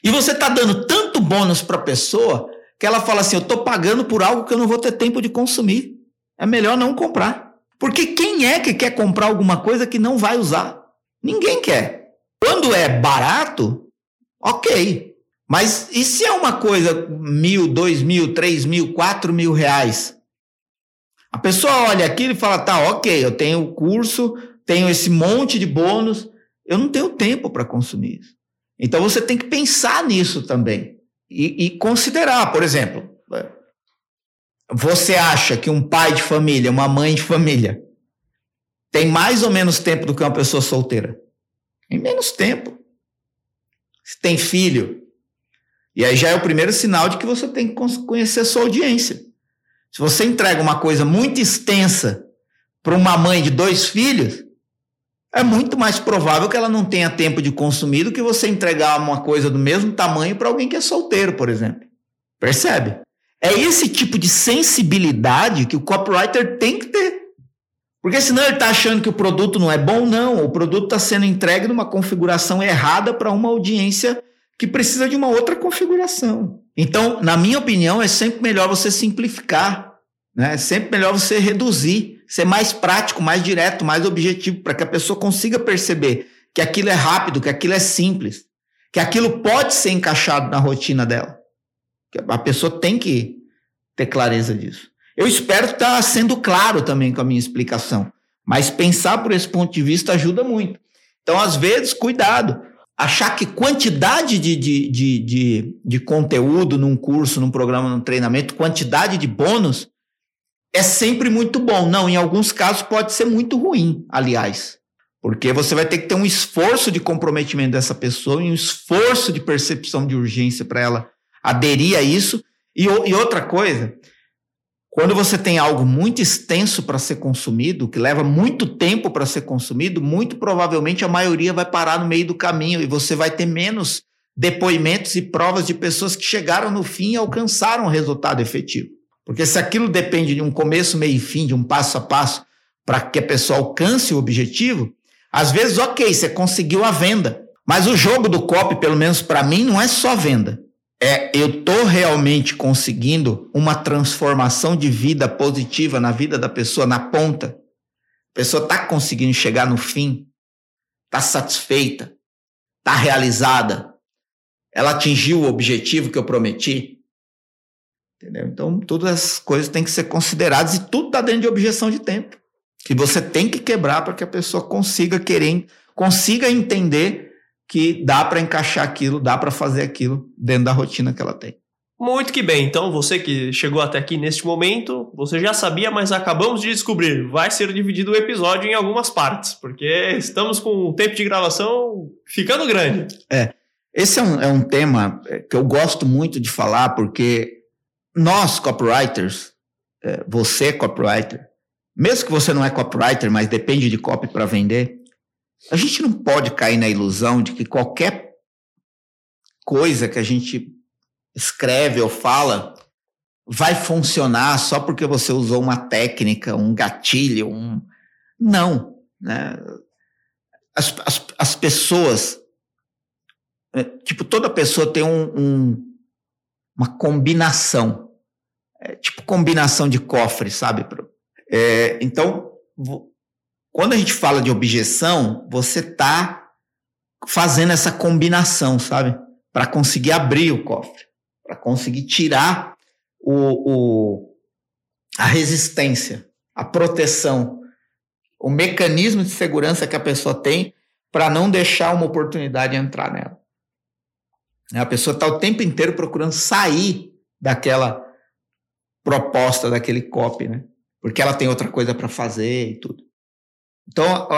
[SPEAKER 2] e você está dando tanto bônus para a pessoa que ela fala assim: eu estou pagando por algo que eu não vou ter tempo de consumir. É melhor não comprar. Porque quem é que quer comprar alguma coisa que não vai usar? Ninguém quer. Quando é barato, ok. Mas e se é uma coisa mil, dois mil, três mil, quatro mil reais? A pessoa olha aquilo e fala: tá, ok, eu tenho o curso, tenho esse monte de bônus, eu não tenho tempo para consumir isso. Então você tem que pensar nisso também e, e considerar, por exemplo, você acha que um pai de família, uma mãe de família, tem mais ou menos tempo do que uma pessoa solteira? Tem menos tempo. Se tem filho, e aí já é o primeiro sinal de que você tem que conhecer a sua audiência. Se você entrega uma coisa muito extensa para uma mãe de dois filhos, é muito mais provável que ela não tenha tempo de consumir do que você entregar uma coisa do mesmo tamanho para alguém que é solteiro, por exemplo. Percebe? É esse tipo de sensibilidade que o copywriter tem que ter. Porque senão ele está achando que o produto não é bom, não. O produto está sendo entregue numa configuração errada para uma audiência que precisa de uma outra configuração. Então, na minha opinião, é sempre melhor você simplificar. Né? É sempre melhor você reduzir ser mais prático, mais direto, mais objetivo, para que a pessoa consiga perceber que aquilo é rápido, que aquilo é simples, que aquilo pode ser encaixado na rotina dela. A pessoa tem que ter clareza disso. Eu espero estar sendo claro também com a minha explicação, mas pensar por esse ponto de vista ajuda muito. Então, às vezes, cuidado. Achar que quantidade de, de, de, de, de conteúdo num curso, num programa, num treinamento, quantidade de bônus, é sempre muito bom. Não, em alguns casos pode ser muito ruim, aliás. Porque você vai ter que ter um esforço de comprometimento dessa pessoa e um esforço de percepção de urgência para ela aderir a isso. E, e, outra coisa, quando você tem algo muito extenso para ser consumido, que leva muito tempo para ser consumido, muito provavelmente a maioria vai parar no meio do caminho e você vai ter menos depoimentos e provas de pessoas que chegaram no fim e alcançaram o resultado efetivo. Porque se aquilo depende de um começo, meio e fim, de um passo a passo, para que a pessoa alcance o objetivo, às vezes, ok, você conseguiu a venda. Mas o jogo do copy, pelo menos para mim, não é só venda. É eu tô realmente conseguindo uma transformação de vida positiva na vida da pessoa na ponta. A pessoa está conseguindo chegar no fim, está satisfeita, está realizada. Ela atingiu o objetivo que eu prometi. Entendeu? Então, todas as coisas têm que ser consideradas e tudo está dentro de objeção de tempo. Que você tem que quebrar para que a pessoa consiga querer, consiga entender que dá para encaixar aquilo, dá para fazer aquilo dentro da rotina que ela tem.
[SPEAKER 1] Muito que bem. Então, você que chegou até aqui neste momento, você já sabia, mas acabamos de descobrir. Vai ser dividido o episódio em algumas partes, porque estamos com o tempo de gravação ficando grande.
[SPEAKER 2] É. Esse é um, é um tema é, que eu gosto muito de falar, porque nós, copywriters, é, você, copywriter, mesmo que você não é copywriter, mas depende de copy para vender, a gente não pode cair na ilusão de que qualquer coisa que a gente escreve ou fala vai funcionar só porque você usou uma técnica, um gatilho, um. Não. Né? As, as, as pessoas. É, tipo, toda pessoa tem um, um uma combinação. É, tipo combinação de cofre, sabe? É, então, quando a gente fala de objeção, você está fazendo essa combinação, sabe? Para conseguir abrir o cofre, para conseguir tirar o, o, a resistência, a proteção, o mecanismo de segurança que a pessoa tem para não deixar uma oportunidade entrar nela. A pessoa está o tempo inteiro procurando sair daquela proposta, daquele copy, né? Porque ela tem outra coisa para fazer e tudo. Então,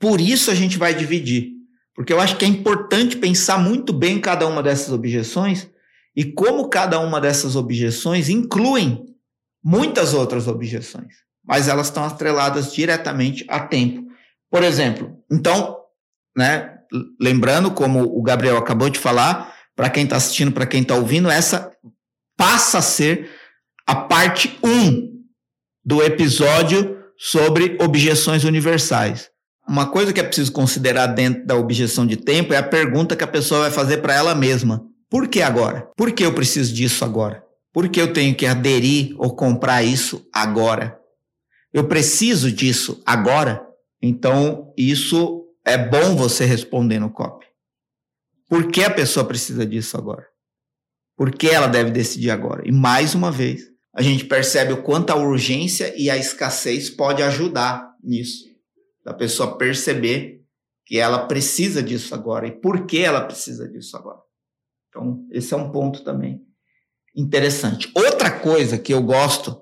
[SPEAKER 2] por isso a gente vai dividir. Porque eu acho que é importante pensar muito bem cada uma dessas objeções e como cada uma dessas objeções incluem muitas outras objeções, mas elas estão atreladas diretamente a tempo. Por exemplo, então, né, lembrando, como o Gabriel acabou de falar, para quem está assistindo, para quem está ouvindo, essa passa a ser a parte 1 do episódio sobre objeções universais. Uma coisa que é preciso considerar dentro da objeção de tempo é a pergunta que a pessoa vai fazer para ela mesma. Por que agora? Por que eu preciso disso agora? Por que eu tenho que aderir ou comprar isso agora? Eu preciso disso agora? Então, isso é bom você responder no COP. Por que a pessoa precisa disso agora? Por que ela deve decidir agora? E mais uma vez, a gente percebe o quanto a urgência e a escassez pode ajudar nisso. Da pessoa perceber que ela precisa disso agora e por que ela precisa disso agora. Então, esse é um ponto também interessante. Outra coisa que eu gosto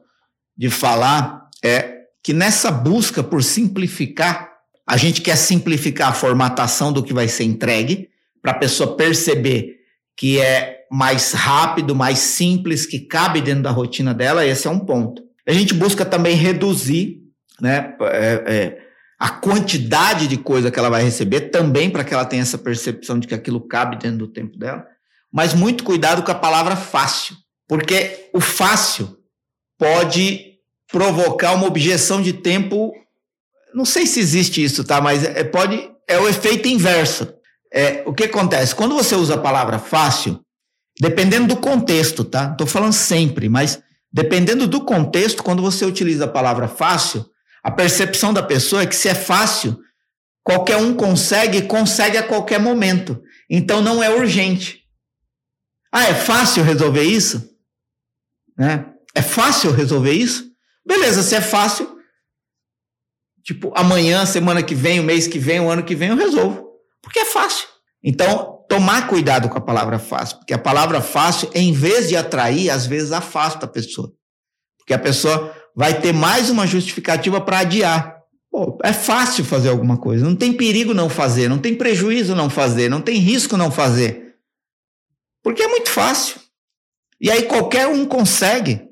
[SPEAKER 2] de falar é que nessa busca por simplificar, a gente quer simplificar a formatação do que vai ser entregue, para a pessoa perceber que é mais rápido, mais simples, que cabe dentro da rotina dela, esse é um ponto. A gente busca também reduzir né, é, é, a quantidade de coisa que ela vai receber, também para que ela tenha essa percepção de que aquilo cabe dentro do tempo dela. Mas muito cuidado com a palavra fácil, porque o fácil pode provocar uma objeção de tempo. Não sei se existe isso, tá? Mas é, pode é o efeito inverso. É, o que acontece? Quando você usa a palavra fácil, dependendo do contexto, tá? Estou falando sempre, mas dependendo do contexto, quando você utiliza a palavra fácil, a percepção da pessoa é que se é fácil, qualquer um consegue, consegue a qualquer momento. Então não é urgente. Ah, é fácil resolver isso? Né? É fácil resolver isso? Beleza, se é fácil, tipo, amanhã, semana que vem, o mês que vem, o ano que vem, eu resolvo. Porque é fácil. Então, tomar cuidado com a palavra fácil, porque a palavra fácil, em vez de atrair, às vezes afasta a pessoa. Porque a pessoa vai ter mais uma justificativa para adiar. Pô, é fácil fazer alguma coisa, não tem perigo não fazer, não tem prejuízo não fazer, não tem risco não fazer. Porque é muito fácil. E aí qualquer um consegue.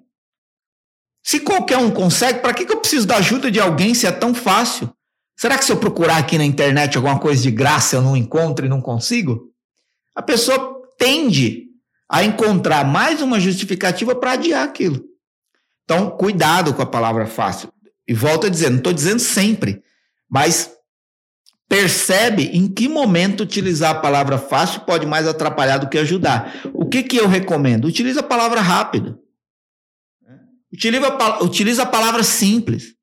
[SPEAKER 2] Se qualquer um consegue, para que, que eu preciso da ajuda de alguém se é tão fácil? Será que se eu procurar aqui na internet alguma coisa de graça eu não encontro e não consigo? A pessoa tende a encontrar mais uma justificativa para adiar aquilo. Então, cuidado com a palavra fácil. E volto a dizer, não estou dizendo sempre, mas percebe em que momento utilizar a palavra fácil pode mais atrapalhar do que ajudar. O que, que eu recomendo? Utilize a palavra rápido. Utiliza, utiliza a palavra simples.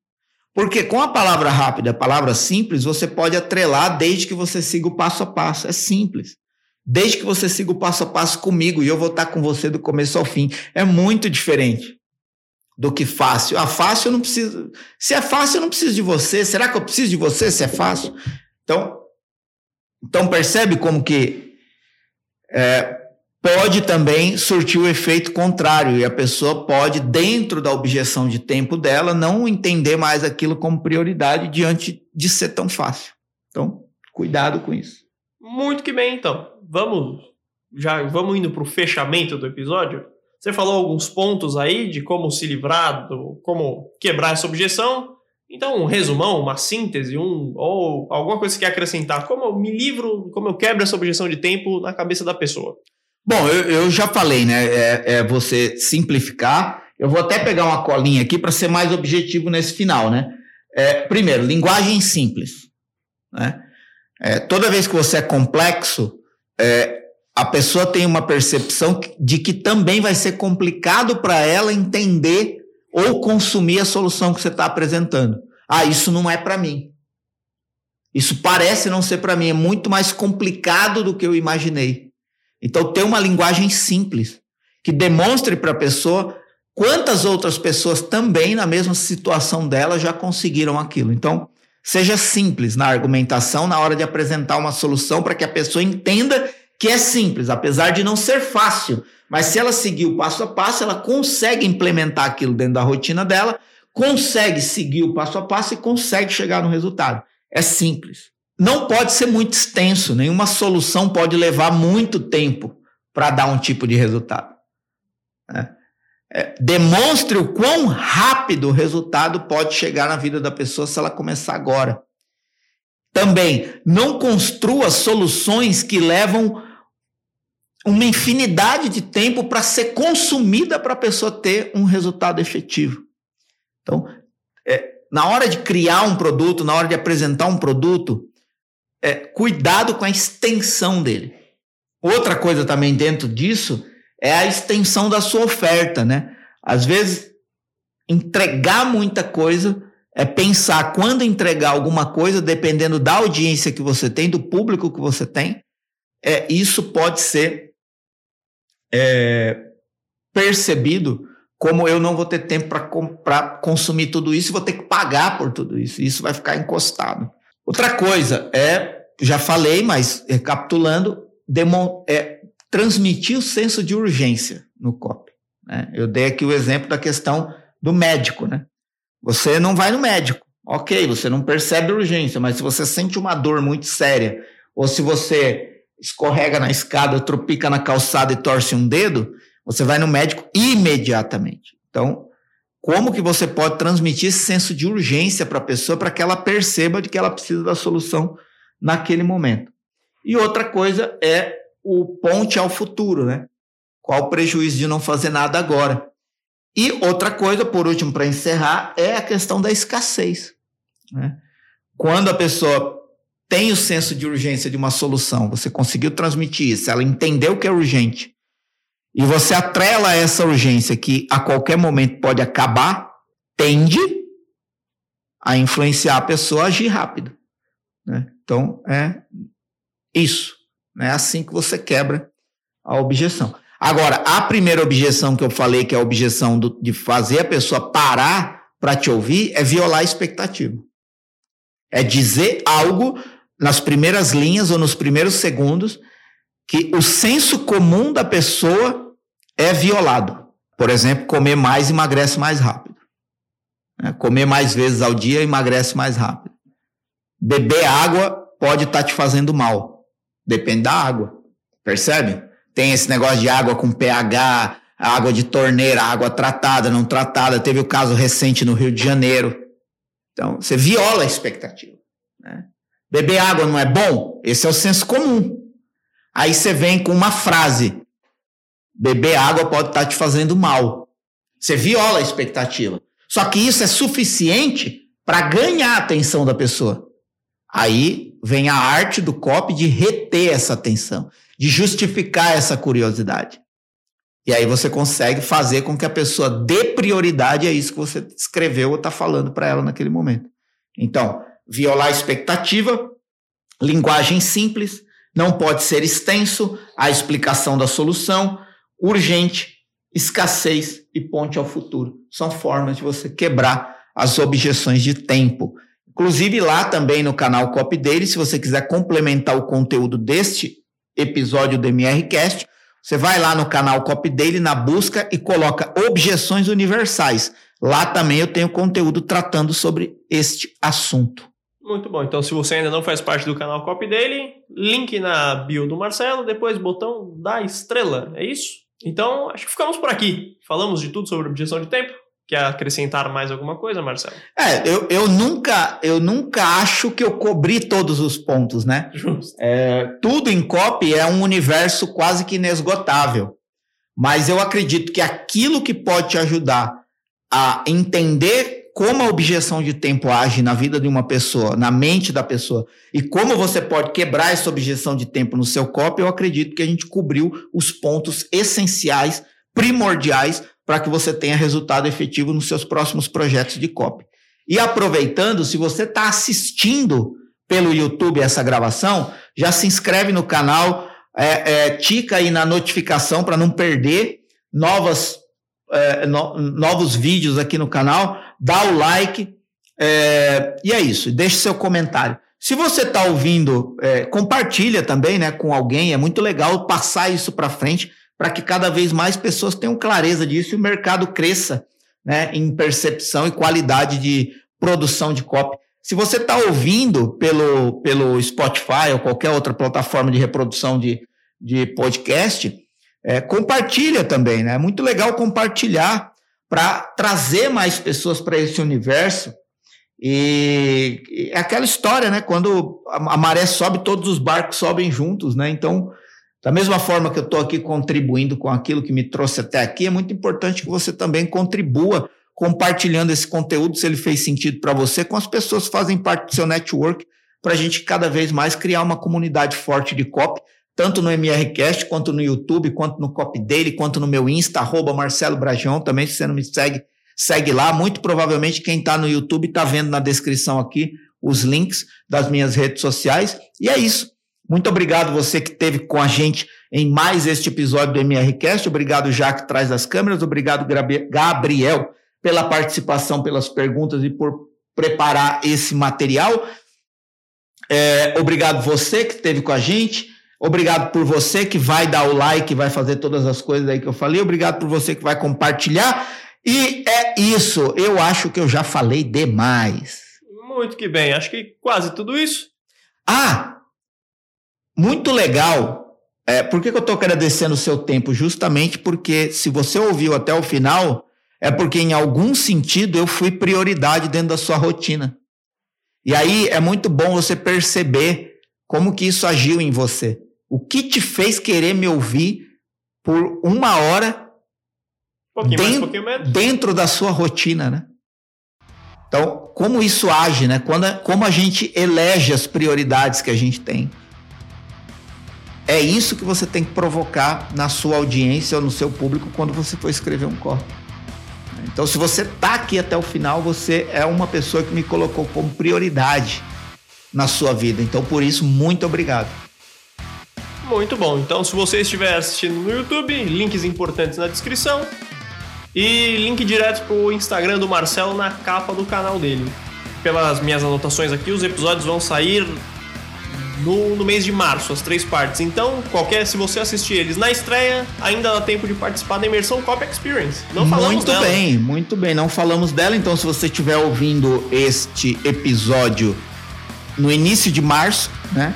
[SPEAKER 2] Porque com a palavra rápida, a palavra simples, você pode atrelar desde que você siga o passo a passo. É simples. Desde que você siga o passo a passo comigo e eu vou estar com você do começo ao fim. É muito diferente do que fácil. A fácil eu não preciso. Se é fácil, eu não preciso de você. Será que eu preciso de você se é fácil? Então, então percebe como que é, pode também surtir o efeito contrário e a pessoa pode, dentro da objeção de tempo dela, não entender mais aquilo como prioridade diante de ser tão fácil. Então, cuidado com isso.
[SPEAKER 1] Muito que bem, então. Vamos já vamos indo para o fechamento do episódio. Você falou alguns pontos aí de como se livrar, do, como quebrar essa objeção. Então, um resumão, uma síntese, um ou alguma coisa que quer acrescentar. Como eu me livro, como eu quebro essa objeção de tempo na cabeça da pessoa?
[SPEAKER 2] Bom, eu, eu já falei, né? É, é, você simplificar. Eu vou até pegar uma colinha aqui para ser mais objetivo nesse final, né? É, primeiro, linguagem simples. Né? É, toda vez que você é complexo, é, a pessoa tem uma percepção de que também vai ser complicado para ela entender ou consumir a solução que você está apresentando. Ah, isso não é para mim. Isso parece não ser para mim, é muito mais complicado do que eu imaginei. Então, ter uma linguagem simples que demonstre para a pessoa quantas outras pessoas também na mesma situação dela já conseguiram aquilo. Então, seja simples na argumentação na hora de apresentar uma solução para que a pessoa entenda que é simples, apesar de não ser fácil. Mas se ela seguir o passo a passo, ela consegue implementar aquilo dentro da rotina dela, consegue seguir o passo a passo e consegue chegar no resultado. É simples. Não pode ser muito extenso, nenhuma solução pode levar muito tempo para dar um tipo de resultado. É. É, demonstre o quão rápido o resultado pode chegar na vida da pessoa se ela começar agora. Também, não construa soluções que levam uma infinidade de tempo para ser consumida para a pessoa ter um resultado efetivo. Então, é, na hora de criar um produto, na hora de apresentar um produto, é, cuidado com a extensão dele. Outra coisa também dentro disso é a extensão da sua oferta, né? Às vezes, entregar muita coisa é pensar quando entregar alguma coisa, dependendo da audiência que você tem, do público que você tem, é, isso pode ser é, percebido como eu não vou ter tempo para consumir tudo isso, vou ter que pagar por tudo isso. Isso vai ficar encostado. Outra coisa é, já falei, mas recapitulando, é, transmitir o senso de urgência no COP. Né? Eu dei aqui o exemplo da questão do médico. Né? Você não vai no médico, ok, você não percebe urgência, mas se você sente uma dor muito séria, ou se você escorrega na escada, tropica na calçada e torce um dedo, você vai no médico imediatamente. Então, como que você pode transmitir esse senso de urgência para a pessoa para que ela perceba de que ela precisa da solução naquele momento? E outra coisa é o ponte ao futuro, né? Qual o prejuízo de não fazer nada agora? E outra coisa, por último, para encerrar, é a questão da escassez. Né? Quando a pessoa tem o senso de urgência de uma solução, você conseguiu transmitir isso, ela entendeu que é urgente, e você atrela essa urgência que a qualquer momento pode acabar, tende a influenciar a pessoa a agir rápido. Né? Então, é isso. É assim que você quebra a objeção. Agora, a primeira objeção que eu falei, que é a objeção do, de fazer a pessoa parar para te ouvir, é violar a expectativa. É dizer algo nas primeiras linhas ou nos primeiros segundos que o senso comum da pessoa é violado. Por exemplo, comer mais emagrece mais rápido. Né? Comer mais vezes ao dia emagrece mais rápido. Beber água pode estar tá te fazendo mal. Depende da água. Percebe? Tem esse negócio de água com pH, água de torneira, água tratada, não tratada. Teve o caso recente no Rio de Janeiro. Então, você viola a expectativa. Né? Beber água não é bom? Esse é o senso comum. Aí você vem com uma frase: beber água pode estar te fazendo mal. Você viola a expectativa. Só que isso é suficiente para ganhar a atenção da pessoa. Aí vem a arte do copy de reter essa atenção, de justificar essa curiosidade. E aí você consegue fazer com que a pessoa dê prioridade a isso que você escreveu ou está falando para ela naquele momento. Então, violar a expectativa, linguagem simples, não pode ser extenso, a explicação da solução, urgente, escassez e ponte ao futuro. São formas de você quebrar as objeções de tempo. Inclusive lá também no canal Copy Daily, se você quiser complementar o conteúdo deste episódio do MRCast, você vai lá no canal Copy Daily na busca e coloca objeções universais. Lá também eu tenho conteúdo tratando sobre este assunto.
[SPEAKER 1] Muito bom. Então, se você ainda não faz parte do canal Copy dele, link na bio do Marcelo, depois botão da estrela. É isso? Então, acho que ficamos por aqui. Falamos de tudo sobre objeção de tempo. Quer acrescentar mais alguma coisa, Marcelo?
[SPEAKER 2] É, eu, eu, nunca, eu nunca acho que eu cobri todos os pontos, né?
[SPEAKER 1] Justo.
[SPEAKER 2] É, tudo em copy é um universo quase que inesgotável. Mas eu acredito que aquilo que pode te ajudar a entender como a objeção de tempo age na vida de uma pessoa, na mente da pessoa, e como você pode quebrar essa objeção de tempo no seu copy, eu acredito que a gente cobriu os pontos essenciais, primordiais, para que você tenha resultado efetivo nos seus próximos projetos de copy. E aproveitando, se você está assistindo pelo YouTube essa gravação, já se inscreve no canal, é, é, tica aí na notificação para não perder novas, é, no, novos vídeos aqui no canal, dá o like, é, e é isso, deixe seu comentário. Se você está ouvindo, é, compartilha também né, com alguém, é muito legal passar isso para frente, para que cada vez mais pessoas tenham clareza disso e o mercado cresça né, em percepção e qualidade de produção de copy. Se você está ouvindo pelo, pelo Spotify ou qualquer outra plataforma de reprodução de, de podcast, é, compartilha também, né? É muito legal compartilhar para trazer mais pessoas para esse universo. E, é aquela história, né? Quando a, maré sobe, todos os barcos sobem juntos, né? Então, da mesma forma que eu estou aqui contribuindo com aquilo que me trouxe até aqui, é muito importante que você também contribua compartilhando esse conteúdo, se ele fez sentido para você, com as pessoas que fazem parte do seu network, para a gente cada vez mais criar uma comunidade forte de copy, tanto no MRCast, quanto no YouTube, quanto no Copy Daily, quanto no meu Insta, arroba Marcelo Brajão, também se você não me segue, segue lá. Muito provavelmente quem está no YouTube está vendo na descrição aqui os links das minhas redes sociais. E é isso. Muito obrigado você que esteve com a gente em mais este episódio do MRCast. Obrigado, Jaque, atrás das câmeras. Obrigado, Gabriel, pela participação, pelas perguntas e por preparar esse material. É, obrigado você que esteve com a gente. Obrigado por você que vai dar o like, vai fazer todas as coisas aí que eu falei. Obrigado por você que vai compartilhar. E é isso. Eu acho que eu já falei demais.
[SPEAKER 1] Muito que bem. Acho que quase tudo isso.
[SPEAKER 2] Ah, muito legal. É, por que, que eu estou agradecendo o seu tempo? Justamente porque se você ouviu até o final, é porque em algum sentido eu fui prioridade dentro da sua rotina. E aí é muito bom você perceber como que isso agiu em você. O que te fez querer me ouvir por uma hora
[SPEAKER 1] pouquinho dentro, mais, pouquinho menos.
[SPEAKER 2] dentro da sua rotina, né? Então, como isso age, né? Quando, como a gente elege as prioridades que a gente tem. É isso que você tem que provocar na sua audiência ou no seu público quando você for escrever um corte. Então, se você está aqui até o final, você é uma pessoa que me colocou como prioridade na sua vida. Então, por isso, muito obrigado.
[SPEAKER 1] Muito bom. Então, se você estiver assistindo no YouTube, links importantes na descrição e link direto para o Instagram do Marcelo na capa do canal dele. Pelas minhas anotações aqui, os episódios vão sair no, no, mês de março, as três partes. Então, qualquer, se você assistir eles na estreia, ainda dá tempo de participar da imersão Copy Experience. Não falamos
[SPEAKER 2] muito
[SPEAKER 1] dela.
[SPEAKER 2] bem, muito bem. Não falamos dela, então se você estiver ouvindo este episódio no início de março, né?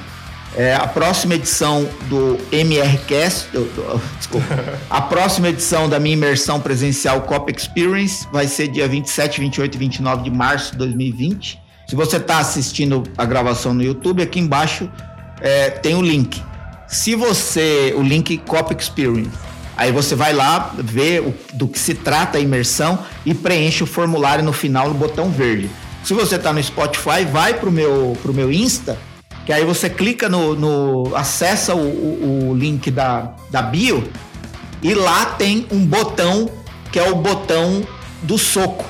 [SPEAKER 2] É, a próxima edição do MRCast, do, do, desculpa, a próxima edição da minha imersão presencial Copy Experience vai ser dia 27, 28 e 29 de março de 2020. Se você está assistindo a gravação no YouTube, aqui embaixo é, tem o link. Se você. O link Copy Experience. Aí você vai lá ver o, do que se trata a imersão e preenche o formulário no final no botão verde. Se você está no Spotify, vai para o meu, pro meu Insta, que aí você clica no. no acessa o, o, o link da, da bio e lá tem um botão que é o botão do soco.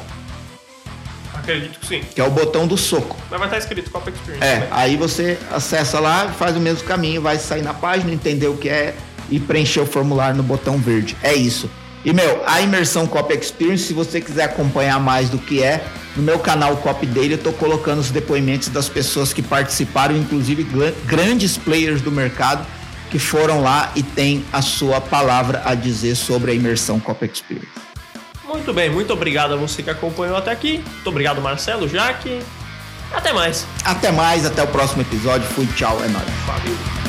[SPEAKER 1] Acredito que sim.
[SPEAKER 2] Que é o botão do soco.
[SPEAKER 1] Mas vai estar escrito Copa Experience.
[SPEAKER 2] É, aí você acessa lá, faz o mesmo caminho, vai sair na página, entender o que é e preencher o formulário no botão verde. É isso. E, meu, a imersão Copy Experience, se você quiser acompanhar mais do que é, no meu canal Copy Daily eu tô colocando os depoimentos das pessoas que participaram, inclusive grandes players do mercado que foram lá e têm a sua palavra a dizer sobre a imersão Copy Experience.
[SPEAKER 1] Muito bem, muito obrigado a você que acompanhou até aqui. Muito obrigado, Marcelo, Jaque. Até mais.
[SPEAKER 2] Até mais, até o próximo episódio. Fui, tchau, é nóis.
[SPEAKER 1] Valeu.